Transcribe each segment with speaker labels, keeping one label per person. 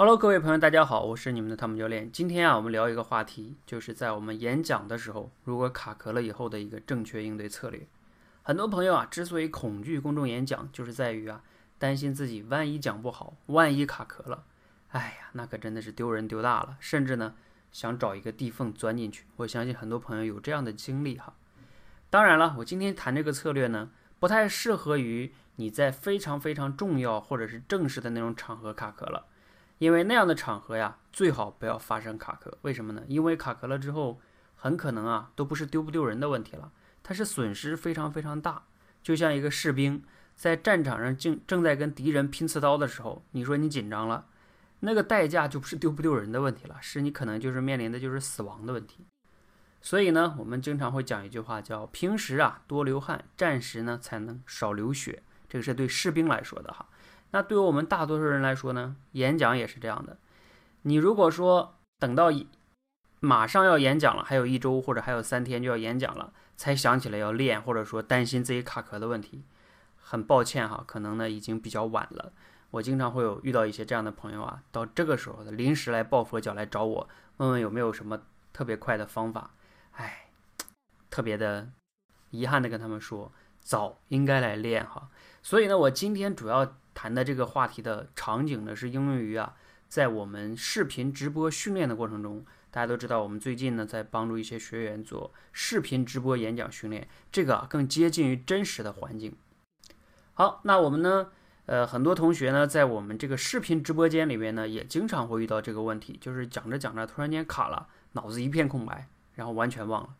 Speaker 1: Hello，各位朋友，大家好，我是你们的汤姆教练。今天啊，我们聊一个话题，就是在我们演讲的时候，如果卡壳了以后的一个正确应对策略。很多朋友啊，之所以恐惧公众演讲，就是在于啊，担心自己万一讲不好，万一卡壳了，哎呀，那可真的是丢人丢大了，甚至呢，想找一个地缝钻进去。我相信很多朋友有这样的经历哈。当然了，我今天谈这个策略呢，不太适合于你在非常非常重要或者是正式的那种场合卡壳了。因为那样的场合呀，最好不要发生卡壳。为什么呢？因为卡壳了之后，很可能啊，都不是丢不丢人的问题了，它是损失非常非常大。就像一个士兵在战场上正正在跟敌人拼刺刀的时候，你说你紧张了，那个代价就不是丢不丢人的问题了，是你可能就是面临的就是死亡的问题。所以呢，我们经常会讲一句话，叫“平时啊多流汗，战时呢才能少流血”。这个是对士兵来说的哈。那对于我们大多数人来说呢，演讲也是这样的。你如果说等到马上要演讲了，还有一周或者还有三天就要演讲了，才想起来要练，或者说担心自己卡壳的问题，很抱歉哈，可能呢已经比较晚了。我经常会有遇到一些这样的朋友啊，到这个时候的临时来抱佛脚来找我，问问有没有什么特别快的方法。哎，特别的遗憾的跟他们说，早应该来练哈。所以呢，我今天主要。谈的这个话题的场景呢，是应用于啊，在我们视频直播训练的过程中，大家都知道，我们最近呢在帮助一些学员做视频直播演讲训练，这个啊更接近于真实的环境。好，那我们呢，呃，很多同学呢在我们这个视频直播间里面呢，也经常会遇到这个问题，就是讲着讲着突然间卡了，脑子一片空白，然后完全忘了。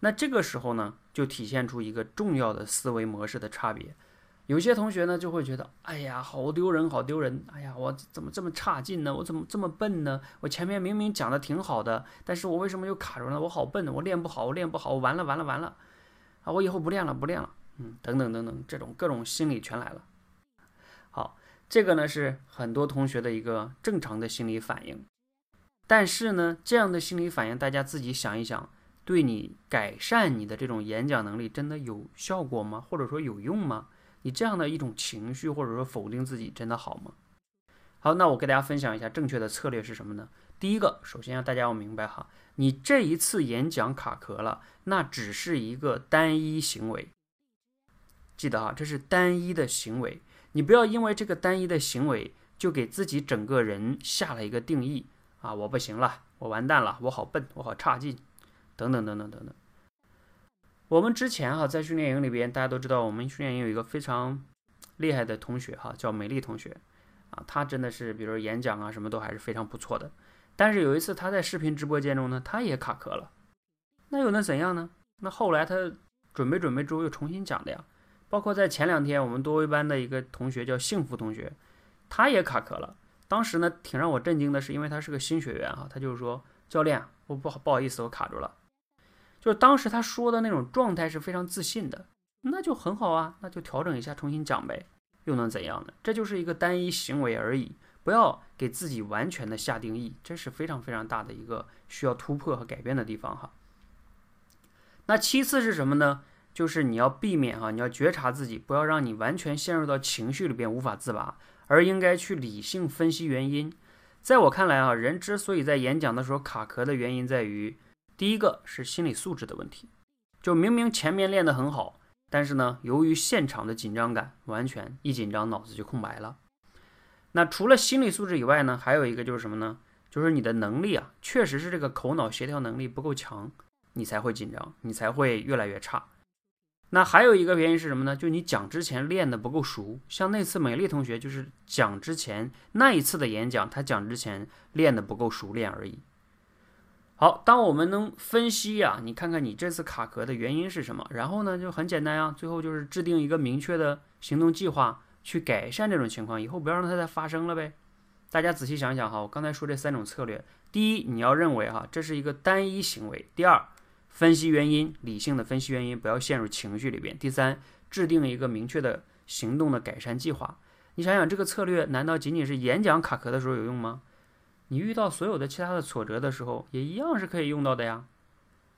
Speaker 1: 那这个时候呢，就体现出一个重要的思维模式的差别。有些同学呢就会觉得，哎呀，好丢人，好丢人！哎呀，我怎么这么差劲呢？我怎么这么笨呢？我前面明明讲的挺好的，但是我为什么又卡住了？我好笨，我练不好，我练不好，我完了完了完了！啊，我以后不练了，不练了。嗯，等等等等，这种各种心理全来了。好，这个呢是很多同学的一个正常的心理反应。但是呢，这样的心理反应，大家自己想一想，对你改善你的这种演讲能力真的有效果吗？或者说有用吗？你这样的一种情绪，或者说否定自己，真的好吗？好，那我给大家分享一下正确的策略是什么呢？第一个，首先让大家要明白哈，你这一次演讲卡壳了，那只是一个单一行为。记得哈，这是单一的行为，你不要因为这个单一的行为就给自己整个人下了一个定义啊，我不行了，我完蛋了，我好笨，我好差劲，等等等等等等。我们之前哈在训练营里边，大家都知道，我们训练营有一个非常厉害的同学哈，叫美丽同学啊，她真的是，比如演讲啊，什么都还是非常不错的。但是有一次她在视频直播间中呢，她也卡壳了。那又能怎样呢？那后来她准备准备之后又重新讲的呀。包括在前两天，我们多维班的一个同学叫幸福同学，他也卡壳了。当时呢，挺让我震惊的是，因为他是个新学员哈，他就是说，教练，我不好不好意思，我卡住了。就是当时他说的那种状态是非常自信的，那就很好啊，那就调整一下，重新讲呗，又能怎样呢？这就是一个单一行为而已，不要给自己完全的下定义，这是非常非常大的一个需要突破和改变的地方哈。那其次是什么呢？就是你要避免哈，你要觉察自己，不要让你完全陷入到情绪里边无法自拔，而应该去理性分析原因。在我看来啊，人之所以在演讲的时候卡壳的原因在于。第一个是心理素质的问题，就明明前面练得很好，但是呢，由于现场的紧张感，完全一紧张脑子就空白了。那除了心理素质以外呢，还有一个就是什么呢？就是你的能力啊，确实是这个口脑协调能力不够强，你才会紧张，你才会越来越差。那还有一个原因是什么呢？就你讲之前练的不够熟，像那次美丽同学就是讲之前那一次的演讲，他讲之前练的不够熟练而已。好，当我们能分析呀，你看看你这次卡壳的原因是什么？然后呢，就很简单呀，最后就是制定一个明确的行动计划，去改善这种情况，以后不要让它再发生了呗。大家仔细想想哈，我刚才说这三种策略，第一，你要认为哈，这是一个单一行为；第二，分析原因，理性的分析原因，不要陷入情绪里边；第三，制定一个明确的行动的改善计划。你想想，这个策略难道仅仅是演讲卡壳的时候有用吗？你遇到所有的其他的挫折的时候，也一样是可以用到的呀。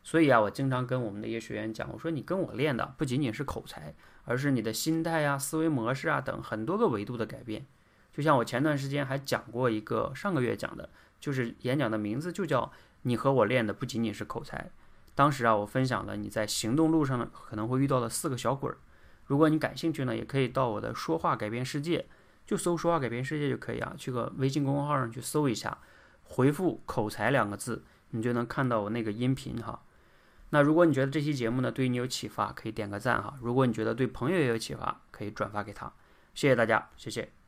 Speaker 1: 所以啊，我经常跟我们的一些学员讲，我说你跟我练的不仅仅是口才，而是你的心态呀、思维模式啊等很多个维度的改变。就像我前段时间还讲过一个，上个月讲的，就是演讲的名字就叫“你和我练的不仅仅是口才”。当时啊，我分享了你在行动路上呢可能会遇到的四个小鬼儿。如果你感兴趣呢，也可以到我的“说话改变世界”，就搜“说话改变世界”就可以啊，去个微信公众号上去搜一下，回复“口才”两个字，你就能看到我那个音频哈。那如果你觉得这期节目呢对你有启发，可以点个赞哈。如果你觉得对朋友也有启发，可以转发给他。谢谢大家，谢谢。